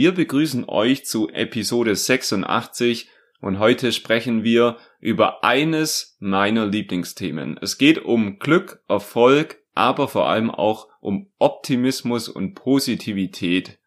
Wir begrüßen euch zu Episode 86 und heute sprechen wir über eines meiner Lieblingsthemen. Es geht um Glück, Erfolg, aber vor allem auch um Optimismus und Positivität.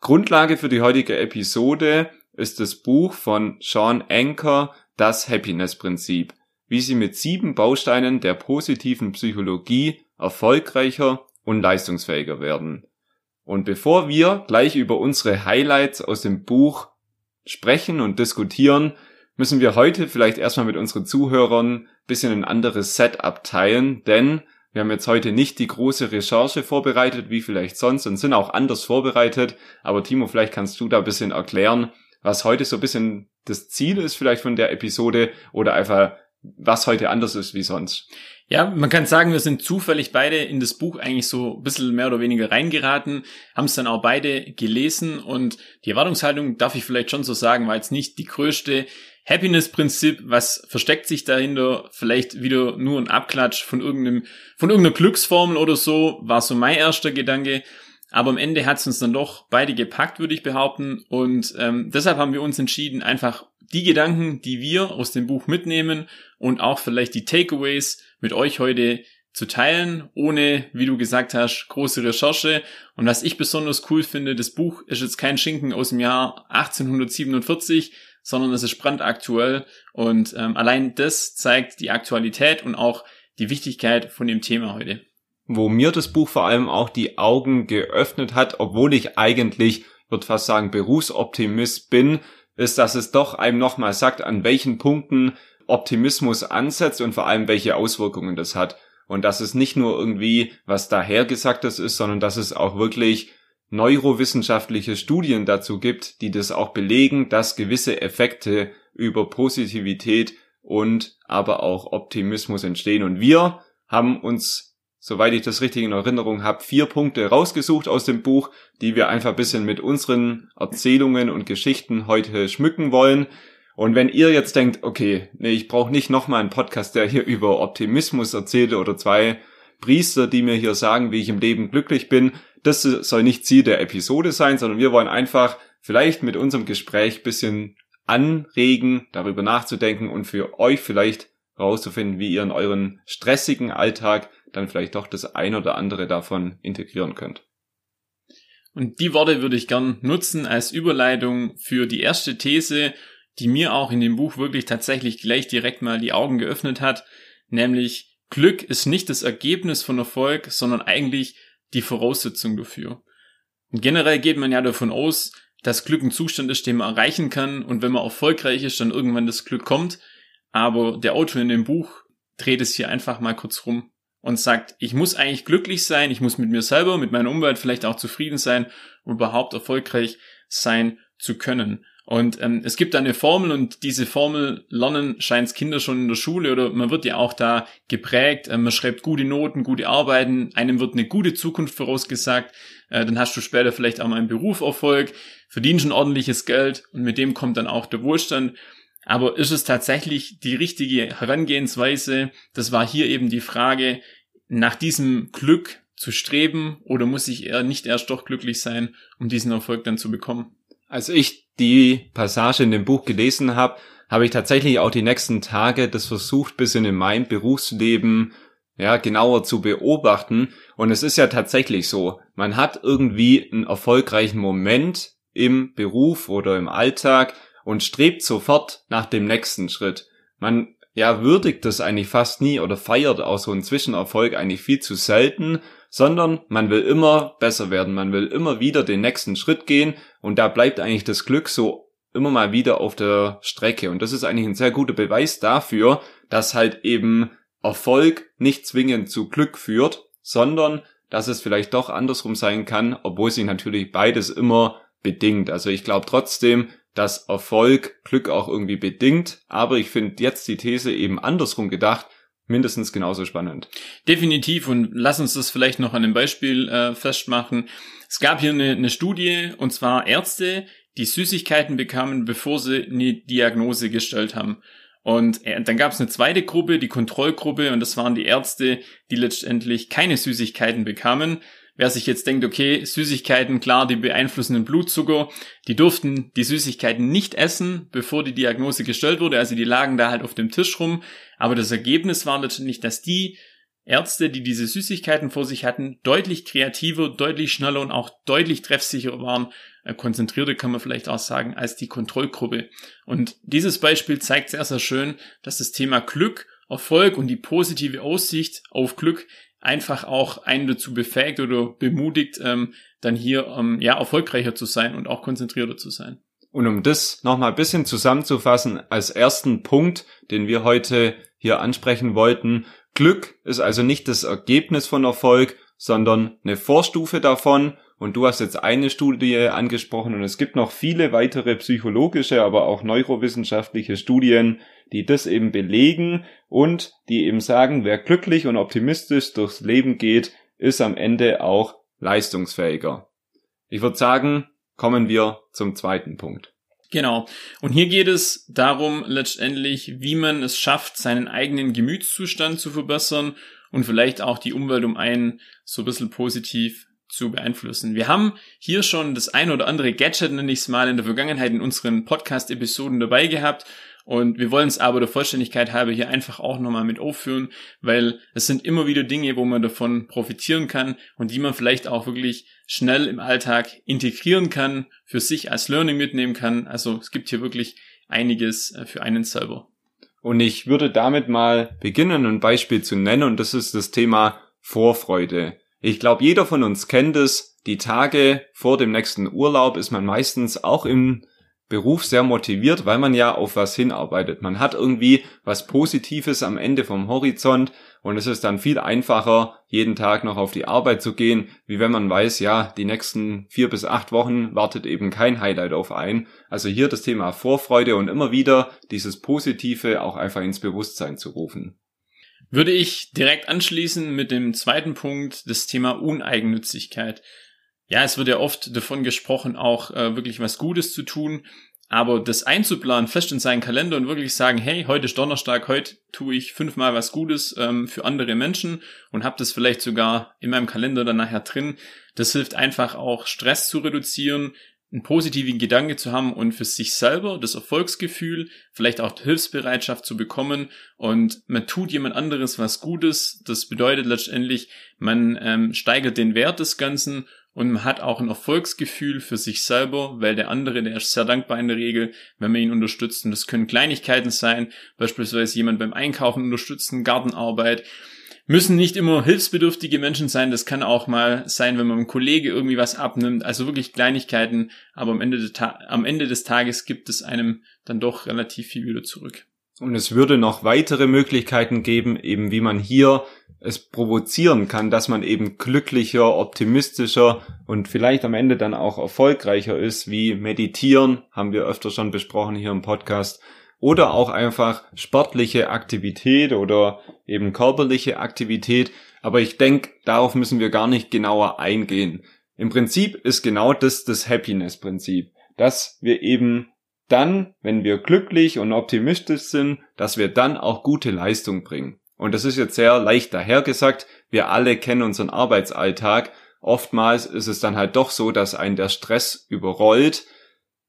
Grundlage für die heutige Episode ist das Buch von Sean Anker, Das Happiness Prinzip, wie sie mit sieben Bausteinen der positiven Psychologie erfolgreicher und leistungsfähiger werden. Und bevor wir gleich über unsere Highlights aus dem Buch sprechen und diskutieren, müssen wir heute vielleicht erstmal mit unseren Zuhörern bisschen ein anderes Setup teilen, denn wir haben jetzt heute nicht die große Recherche vorbereitet, wie vielleicht sonst, und sind auch anders vorbereitet. Aber Timo, vielleicht kannst du da ein bisschen erklären, was heute so ein bisschen das Ziel ist vielleicht von der Episode oder einfach was heute anders ist wie sonst. Ja, man kann sagen, wir sind zufällig beide in das Buch eigentlich so ein bisschen mehr oder weniger reingeraten, haben es dann auch beide gelesen und die Erwartungshaltung, darf ich vielleicht schon so sagen, war jetzt nicht die größte. Happiness-Prinzip, was versteckt sich dahinter? Vielleicht wieder nur ein Abklatsch von irgendeinem, von irgendeiner Glücksformel oder so, war so mein erster Gedanke. Aber am Ende hat es uns dann doch beide gepackt, würde ich behaupten. Und ähm, deshalb haben wir uns entschieden, einfach die Gedanken, die wir aus dem Buch mitnehmen und auch vielleicht die Takeaways mit euch heute zu teilen, ohne, wie du gesagt hast, große Recherche. Und was ich besonders cool finde, das Buch ist jetzt kein Schinken aus dem Jahr 1847, sondern es ist brandaktuell. Und ähm, allein das zeigt die Aktualität und auch die Wichtigkeit von dem Thema heute wo mir das Buch vor allem auch die Augen geöffnet hat, obwohl ich eigentlich, würde fast sagen, Berufsoptimist bin, ist, dass es doch einem nochmal sagt, an welchen Punkten Optimismus ansetzt und vor allem welche Auswirkungen das hat. Und dass es nicht nur irgendwie was dahergesagtes ist, sondern dass es auch wirklich neurowissenschaftliche Studien dazu gibt, die das auch belegen, dass gewisse Effekte über Positivität und aber auch Optimismus entstehen. Und wir haben uns soweit ich das richtig in Erinnerung habe, vier Punkte rausgesucht aus dem Buch, die wir einfach ein bisschen mit unseren Erzählungen und Geschichten heute schmücken wollen. Und wenn ihr jetzt denkt, okay, nee, ich brauche nicht nochmal einen Podcast, der hier über Optimismus erzählt oder zwei Priester, die mir hier sagen, wie ich im Leben glücklich bin, das soll nicht Ziel der Episode sein, sondern wir wollen einfach vielleicht mit unserem Gespräch bisschen anregen, darüber nachzudenken und für euch vielleicht herauszufinden, wie ihr in euren stressigen Alltag dann vielleicht doch das ein oder andere davon integrieren könnt. Und die Worte würde ich gern nutzen als Überleitung für die erste These, die mir auch in dem Buch wirklich tatsächlich gleich direkt mal die Augen geöffnet hat, nämlich Glück ist nicht das Ergebnis von Erfolg, sondern eigentlich die Voraussetzung dafür. Und generell geht man ja davon aus, dass Glück ein Zustand ist, den man erreichen kann und wenn man erfolgreich ist, dann irgendwann das Glück kommt. Aber der Autor in dem Buch dreht es hier einfach mal kurz rum und sagt, ich muss eigentlich glücklich sein, ich muss mit mir selber, mit meiner Umwelt vielleicht auch zufrieden sein, um überhaupt erfolgreich sein zu können. Und ähm, es gibt da eine Formel und diese Formel lernen scheint Kinder schon in der Schule oder man wird ja auch da geprägt. Äh, man schreibt gute Noten, gute Arbeiten, einem wird eine gute Zukunft vorausgesagt. Äh, dann hast du später vielleicht auch mal einen Berufserfolg, verdienst ein ordentliches Geld und mit dem kommt dann auch der Wohlstand. Aber ist es tatsächlich die richtige Herangehensweise? Das war hier eben die Frage, nach diesem Glück zu streben oder muss ich eher nicht erst doch glücklich sein, um diesen Erfolg dann zu bekommen? Als ich die Passage in dem Buch gelesen habe, habe ich tatsächlich auch die nächsten Tage das versucht, bis in mein Berufsleben ja, genauer zu beobachten. Und es ist ja tatsächlich so, man hat irgendwie einen erfolgreichen Moment im Beruf oder im Alltag und strebt sofort nach dem nächsten Schritt. Man ja würdigt das eigentlich fast nie oder feiert auch so einen Zwischenerfolg eigentlich viel zu selten, sondern man will immer besser werden, man will immer wieder den nächsten Schritt gehen und da bleibt eigentlich das Glück so immer mal wieder auf der Strecke und das ist eigentlich ein sehr guter Beweis dafür, dass halt eben Erfolg nicht zwingend zu Glück führt, sondern dass es vielleicht doch andersrum sein kann, obwohl sich natürlich beides immer bedingt. Also ich glaube trotzdem, dass Erfolg Glück auch irgendwie bedingt, aber ich finde jetzt die These eben andersrum gedacht, mindestens genauso spannend. Definitiv und lass uns das vielleicht noch an einem Beispiel äh, festmachen. Es gab hier eine, eine Studie und zwar Ärzte, die Süßigkeiten bekamen, bevor sie eine Diagnose gestellt haben. Und äh, dann gab es eine zweite Gruppe, die Kontrollgruppe, und das waren die Ärzte, die letztendlich keine Süßigkeiten bekamen. Wer sich jetzt denkt, okay, Süßigkeiten, klar, die beeinflussen den Blutzucker, die durften die Süßigkeiten nicht essen, bevor die Diagnose gestellt wurde, also die lagen da halt auf dem Tisch rum. Aber das Ergebnis war letztendlich, dass die Ärzte, die diese Süßigkeiten vor sich hatten, deutlich kreativer, deutlich schneller und auch deutlich treffsicherer waren äh, konzentrierter kann man vielleicht auch sagen, als die Kontrollgruppe. Und dieses Beispiel zeigt sehr, sehr schön, dass das Thema Glück, Erfolg und die positive Aussicht auf Glück einfach auch einen dazu befähigt oder bemutigt, ähm, dann hier ähm, ja erfolgreicher zu sein und auch konzentrierter zu sein. Und um das nochmal ein bisschen zusammenzufassen, als ersten Punkt, den wir heute hier ansprechen wollten, Glück ist also nicht das Ergebnis von Erfolg, sondern eine Vorstufe davon und du hast jetzt eine Studie angesprochen und es gibt noch viele weitere psychologische, aber auch neurowissenschaftliche Studien, die das eben belegen und die eben sagen, wer glücklich und optimistisch durchs Leben geht, ist am Ende auch leistungsfähiger. Ich würde sagen, kommen wir zum zweiten Punkt. Genau. Und hier geht es darum, letztendlich, wie man es schafft, seinen eigenen Gemütszustand zu verbessern und vielleicht auch die Umwelt um einen so ein bisschen positiv zu beeinflussen. Wir haben hier schon das ein oder andere Gadget, nenne ich es mal, in der Vergangenheit in unseren Podcast-Episoden dabei gehabt. Und wir wollen es aber der Vollständigkeit halber hier einfach auch nochmal mit aufführen, weil es sind immer wieder Dinge, wo man davon profitieren kann und die man vielleicht auch wirklich schnell im Alltag integrieren kann, für sich als Learning mitnehmen kann. Also es gibt hier wirklich einiges äh, für einen selber. Und ich würde damit mal beginnen, ein Beispiel zu nennen, und das ist das Thema Vorfreude. Ich glaube, jeder von uns kennt es. Die Tage vor dem nächsten Urlaub ist man meistens auch im Beruf sehr motiviert, weil man ja auf was hinarbeitet. Man hat irgendwie was Positives am Ende vom Horizont und es ist dann viel einfacher, jeden Tag noch auf die Arbeit zu gehen, wie wenn man weiß, ja, die nächsten vier bis acht Wochen wartet eben kein Highlight auf ein. Also hier das Thema Vorfreude und immer wieder dieses Positive auch einfach ins Bewusstsein zu rufen würde ich direkt anschließen mit dem zweiten Punkt, das Thema Uneigennützigkeit. Ja, es wird ja oft davon gesprochen, auch äh, wirklich was Gutes zu tun, aber das einzuplanen, fest in seinen Kalender und wirklich sagen, hey, heute ist Donnerstag, heute tue ich fünfmal was Gutes ähm, für andere Menschen und habe das vielleicht sogar in meinem Kalender dann nachher drin, das hilft einfach auch Stress zu reduzieren, einen positiven Gedanke zu haben und für sich selber das Erfolgsgefühl, vielleicht auch Hilfsbereitschaft zu bekommen und man tut jemand anderes was Gutes. Das bedeutet letztendlich, man ähm, steigert den Wert des Ganzen und man hat auch ein Erfolgsgefühl für sich selber, weil der andere, der ist sehr dankbar in der Regel, wenn man ihn unterstützt. Und das können Kleinigkeiten sein, beispielsweise jemand beim Einkaufen unterstützen, Gartenarbeit, müssen nicht immer hilfsbedürftige Menschen sein. Das kann auch mal sein, wenn man einem Kollege irgendwie was abnimmt. Also wirklich Kleinigkeiten. Aber am Ende, am Ende des Tages gibt es einem dann doch relativ viel wieder zurück. Und es würde noch weitere Möglichkeiten geben, eben wie man hier es provozieren kann, dass man eben glücklicher, optimistischer und vielleicht am Ende dann auch erfolgreicher ist, wie meditieren, haben wir öfter schon besprochen hier im Podcast, oder auch einfach sportliche Aktivität oder eben körperliche Aktivität. Aber ich denke, darauf müssen wir gar nicht genauer eingehen. Im Prinzip ist genau das das Happiness-Prinzip, dass wir eben dann, wenn wir glücklich und optimistisch sind, dass wir dann auch gute Leistung bringen. Und das ist jetzt sehr leicht dahergesagt. Wir alle kennen unseren Arbeitsalltag. Oftmals ist es dann halt doch so, dass einen der Stress überrollt.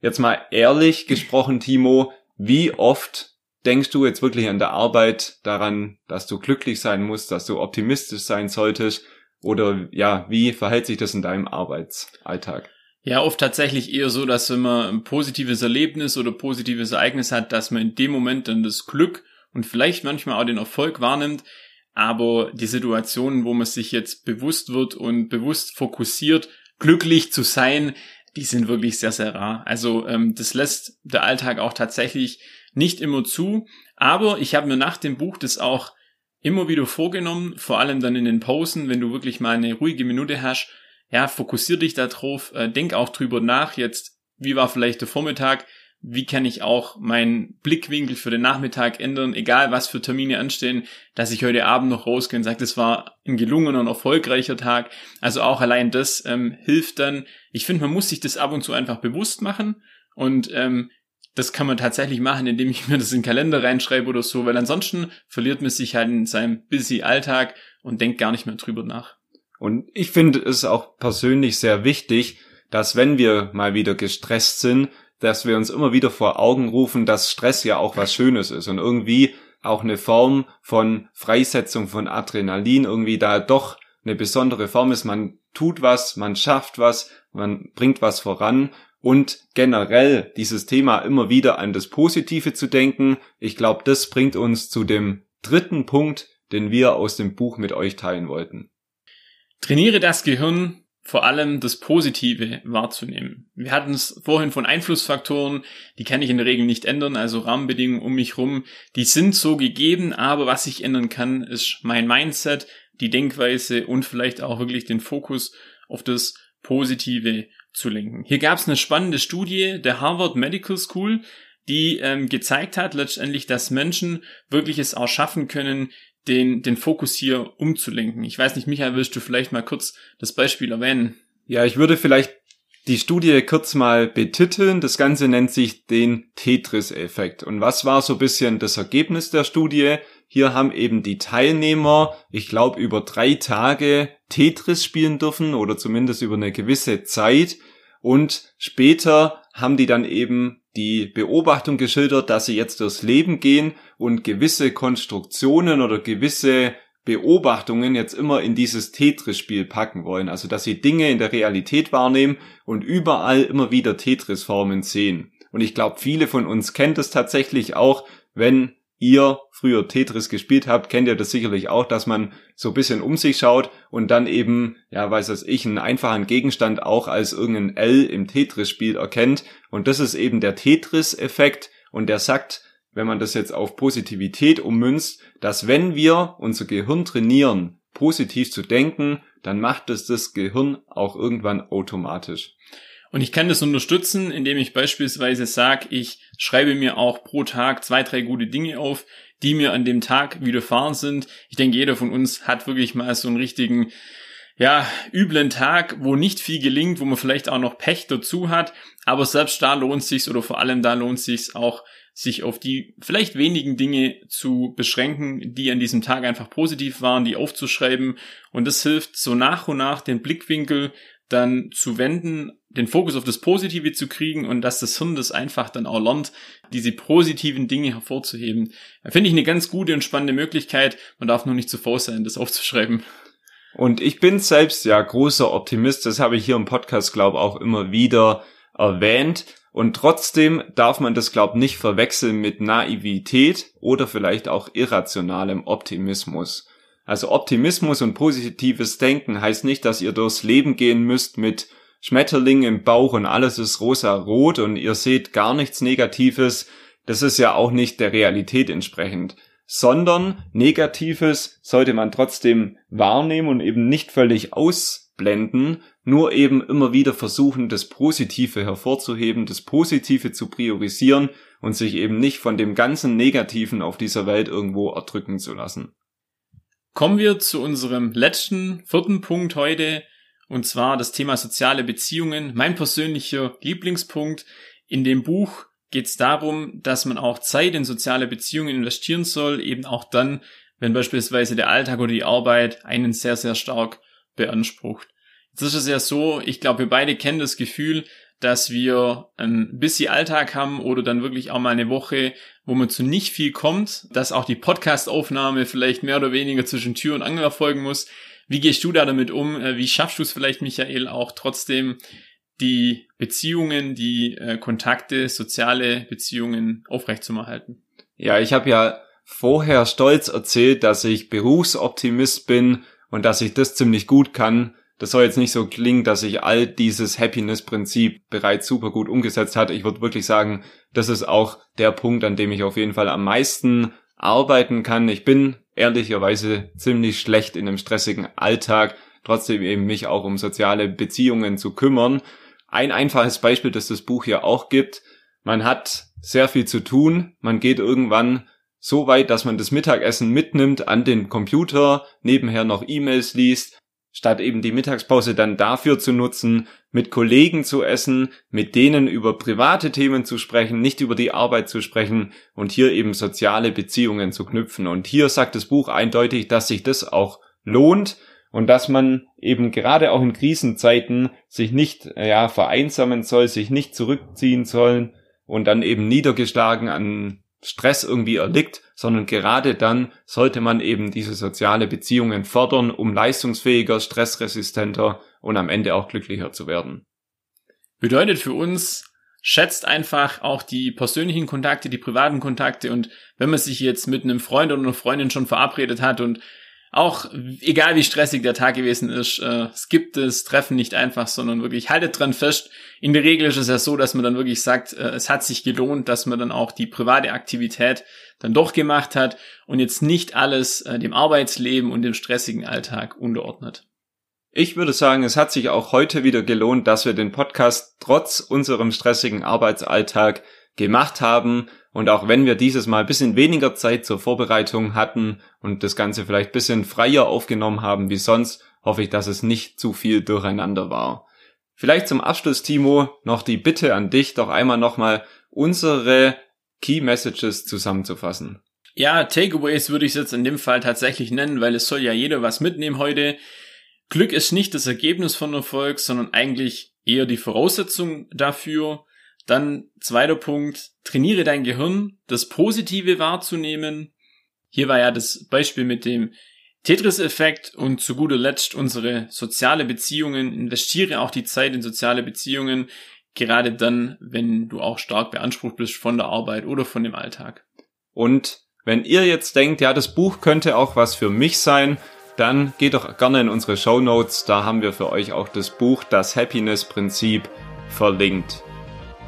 Jetzt mal ehrlich gesprochen, Timo, wie oft denkst du jetzt wirklich an der Arbeit daran, dass du glücklich sein musst, dass du optimistisch sein solltest? Oder ja, wie verhält sich das in deinem Arbeitsalltag? Ja, oft tatsächlich eher so, dass wenn man ein positives Erlebnis oder positives Ereignis hat, dass man in dem Moment dann das Glück und vielleicht manchmal auch den Erfolg wahrnimmt. Aber die Situationen, wo man sich jetzt bewusst wird und bewusst fokussiert, glücklich zu sein, die sind wirklich sehr, sehr rar. Also ähm, das lässt der Alltag auch tatsächlich nicht immer zu. Aber ich habe mir nach dem Buch das auch immer wieder vorgenommen, vor allem dann in den Pausen, wenn du wirklich mal eine ruhige Minute hast, ja, fokussier dich darauf, äh, denk auch drüber nach, jetzt, wie war vielleicht der Vormittag, wie kann ich auch meinen Blickwinkel für den Nachmittag ändern, egal was für Termine anstehen, dass ich heute Abend noch rausgehe und sage, das war ein gelungener und erfolgreicher Tag. Also auch allein das ähm, hilft dann. Ich finde, man muss sich das ab und zu einfach bewusst machen und ähm, das kann man tatsächlich machen, indem ich mir das in den Kalender reinschreibe oder so, weil ansonsten verliert man sich halt in seinem busy Alltag und denkt gar nicht mehr drüber nach. Und ich finde es auch persönlich sehr wichtig, dass wenn wir mal wieder gestresst sind, dass wir uns immer wieder vor Augen rufen, dass Stress ja auch was Schönes ist und irgendwie auch eine Form von Freisetzung von Adrenalin irgendwie da doch eine besondere Form ist. Man tut was, man schafft was, man bringt was voran und generell dieses Thema immer wieder an das Positive zu denken. Ich glaube, das bringt uns zu dem dritten Punkt, den wir aus dem Buch mit euch teilen wollten. Trainiere das Gehirn vor allem das Positive wahrzunehmen. Wir hatten es vorhin von Einflussfaktoren, die kann ich in der Regel nicht ändern, also Rahmenbedingungen um mich rum, die sind so gegeben, aber was ich ändern kann, ist mein Mindset, die Denkweise und vielleicht auch wirklich den Fokus auf das Positive zu lenken. Hier gab es eine spannende Studie der Harvard Medical School, die ähm, gezeigt hat letztendlich, dass Menschen wirklich es auch schaffen können, den, den Fokus hier umzulenken. Ich weiß nicht, Michael, willst du vielleicht mal kurz das Beispiel erwähnen? Ja, ich würde vielleicht die Studie kurz mal betiteln. Das Ganze nennt sich den Tetris-Effekt. Und was war so ein bisschen das Ergebnis der Studie? Hier haben eben die Teilnehmer, ich glaube, über drei Tage Tetris spielen dürfen oder zumindest über eine gewisse Zeit. Und später haben die dann eben die Beobachtung geschildert, dass sie jetzt durchs Leben gehen und gewisse Konstruktionen oder gewisse Beobachtungen jetzt immer in dieses Tetris-Spiel packen wollen. Also dass sie Dinge in der Realität wahrnehmen und überall immer wieder Tetris-Formen sehen. Und ich glaube, viele von uns kennt es tatsächlich auch, wenn ihr früher Tetris gespielt habt, kennt ihr das sicherlich auch, dass man so ein bisschen um sich schaut und dann eben, ja, weiß das ich, einen einfachen Gegenstand auch als irgendein L im Tetris-Spiel erkennt. Und das ist eben der Tetris-Effekt und der sagt, wenn man das jetzt auf Positivität ummünzt, dass wenn wir unser Gehirn trainieren, positiv zu denken, dann macht es das Gehirn auch irgendwann automatisch. Und ich kann das unterstützen, indem ich beispielsweise sage, ich schreibe mir auch pro Tag zwei, drei gute Dinge auf, die mir an dem Tag widerfahren sind. Ich denke, jeder von uns hat wirklich mal so einen richtigen, ja, üblen Tag, wo nicht viel gelingt, wo man vielleicht auch noch Pech dazu hat. Aber selbst da lohnt sich's oder vor allem da lohnt sich's auch, sich auf die vielleicht wenigen Dinge zu beschränken, die an diesem Tag einfach positiv waren, die aufzuschreiben. Und das hilft so nach und nach den Blickwinkel dann zu wenden, den Fokus auf das Positive zu kriegen und dass das Hirn das einfach dann auch lernt, diese positiven Dinge hervorzuheben. Finde ich eine ganz gute und spannende Möglichkeit. Man darf nur nicht zu faul sein, das aufzuschreiben. Und ich bin selbst ja großer Optimist, das habe ich hier im Podcast, glaube auch immer wieder erwähnt. Und trotzdem darf man das, glaube nicht verwechseln mit Naivität oder vielleicht auch irrationalem Optimismus. Also Optimismus und positives Denken heißt nicht, dass ihr durchs Leben gehen müsst mit Schmetterling im Bauch und alles ist rosa-rot und ihr seht gar nichts Negatives. Das ist ja auch nicht der Realität entsprechend. Sondern Negatives sollte man trotzdem wahrnehmen und eben nicht völlig ausblenden, nur eben immer wieder versuchen, das Positive hervorzuheben, das Positive zu priorisieren und sich eben nicht von dem ganzen Negativen auf dieser Welt irgendwo erdrücken zu lassen. Kommen wir zu unserem letzten, vierten Punkt heute, und zwar das Thema soziale Beziehungen. Mein persönlicher Lieblingspunkt. In dem Buch geht es darum, dass man auch Zeit in soziale Beziehungen investieren soll, eben auch dann, wenn beispielsweise der Alltag oder die Arbeit einen sehr, sehr stark beansprucht. Jetzt ist es ja so, ich glaube, wir beide kennen das Gefühl, dass wir ein bisschen Alltag haben oder dann wirklich auch mal eine Woche, wo man zu nicht viel kommt, dass auch die Podcast-Aufnahme vielleicht mehr oder weniger zwischen Tür und Angel erfolgen muss. Wie gehst du da damit um? Äh, wie schaffst du es vielleicht, Michael, auch trotzdem die Beziehungen, die äh, Kontakte, soziale Beziehungen aufrechtzuerhalten? Ja, ich habe ja vorher stolz erzählt, dass ich Berufsoptimist bin und dass ich das ziemlich gut kann das soll jetzt nicht so klingen, dass ich all dieses Happiness-Prinzip bereits super gut umgesetzt hat. Ich würde wirklich sagen, das ist auch der Punkt, an dem ich auf jeden Fall am meisten arbeiten kann. Ich bin ehrlicherweise ziemlich schlecht in einem stressigen Alltag, trotzdem eben mich auch um soziale Beziehungen zu kümmern. Ein einfaches Beispiel, das das Buch hier auch gibt. Man hat sehr viel zu tun. Man geht irgendwann so weit, dass man das Mittagessen mitnimmt an den Computer, nebenher noch E-Mails liest, statt eben die Mittagspause dann dafür zu nutzen, mit Kollegen zu essen, mit denen über private Themen zu sprechen, nicht über die Arbeit zu sprechen und hier eben soziale Beziehungen zu knüpfen. Und hier sagt das Buch eindeutig, dass sich das auch lohnt und dass man eben gerade auch in Krisenzeiten sich nicht ja vereinsamen soll, sich nicht zurückziehen sollen und dann eben niedergeschlagen an Stress irgendwie erliegt, sondern gerade dann sollte man eben diese soziale Beziehungen fördern, um leistungsfähiger, stressresistenter und am Ende auch glücklicher zu werden. Bedeutet für uns, schätzt einfach auch die persönlichen Kontakte, die privaten Kontakte und wenn man sich jetzt mit einem Freund oder einer Freundin schon verabredet hat und auch egal wie stressig der Tag gewesen ist, äh, es gibt das Treffen nicht einfach, sondern wirklich haltet dran fest. In der Regel ist es ja so, dass man dann wirklich sagt, äh, es hat sich gelohnt, dass man dann auch die private Aktivität dann doch gemacht hat und jetzt nicht alles äh, dem Arbeitsleben und dem stressigen Alltag unterordnet. Ich würde sagen, es hat sich auch heute wieder gelohnt, dass wir den Podcast trotz unserem stressigen Arbeitsalltag gemacht haben und auch wenn wir dieses Mal ein bisschen weniger Zeit zur Vorbereitung hatten und das Ganze vielleicht ein bisschen freier aufgenommen haben wie sonst, hoffe ich, dass es nicht zu viel durcheinander war. Vielleicht zum Abschluss, Timo, noch die Bitte an dich, doch einmal nochmal unsere Key Messages zusammenzufassen. Ja, Takeaways würde ich es jetzt in dem Fall tatsächlich nennen, weil es soll ja jeder was mitnehmen heute. Glück ist nicht das Ergebnis von Erfolg, sondern eigentlich eher die Voraussetzung dafür. Dann zweiter Punkt, trainiere dein Gehirn, das Positive wahrzunehmen. Hier war ja das Beispiel mit dem Tetris-Effekt und zu guter Letzt unsere soziale Beziehungen. Investiere auch die Zeit in soziale Beziehungen, gerade dann, wenn du auch stark beansprucht bist von der Arbeit oder von dem Alltag. Und wenn ihr jetzt denkt, ja, das Buch könnte auch was für mich sein, dann geht doch gerne in unsere Show Notes. Da haben wir für euch auch das Buch Das Happiness Prinzip verlinkt.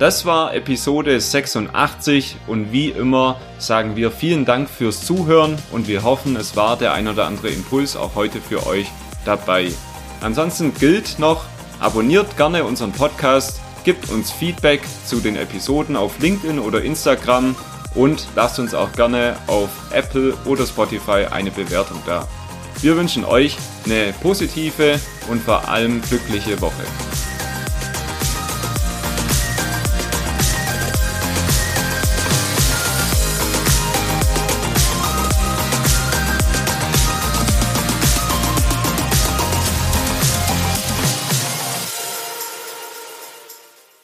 Das war Episode 86 und wie immer sagen wir vielen Dank fürs Zuhören und wir hoffen, es war der ein oder andere Impuls auch heute für euch dabei. Ansonsten gilt noch, abonniert gerne unseren Podcast, gebt uns Feedback zu den Episoden auf LinkedIn oder Instagram und lasst uns auch gerne auf Apple oder Spotify eine Bewertung da. Wir wünschen euch eine positive und vor allem glückliche Woche.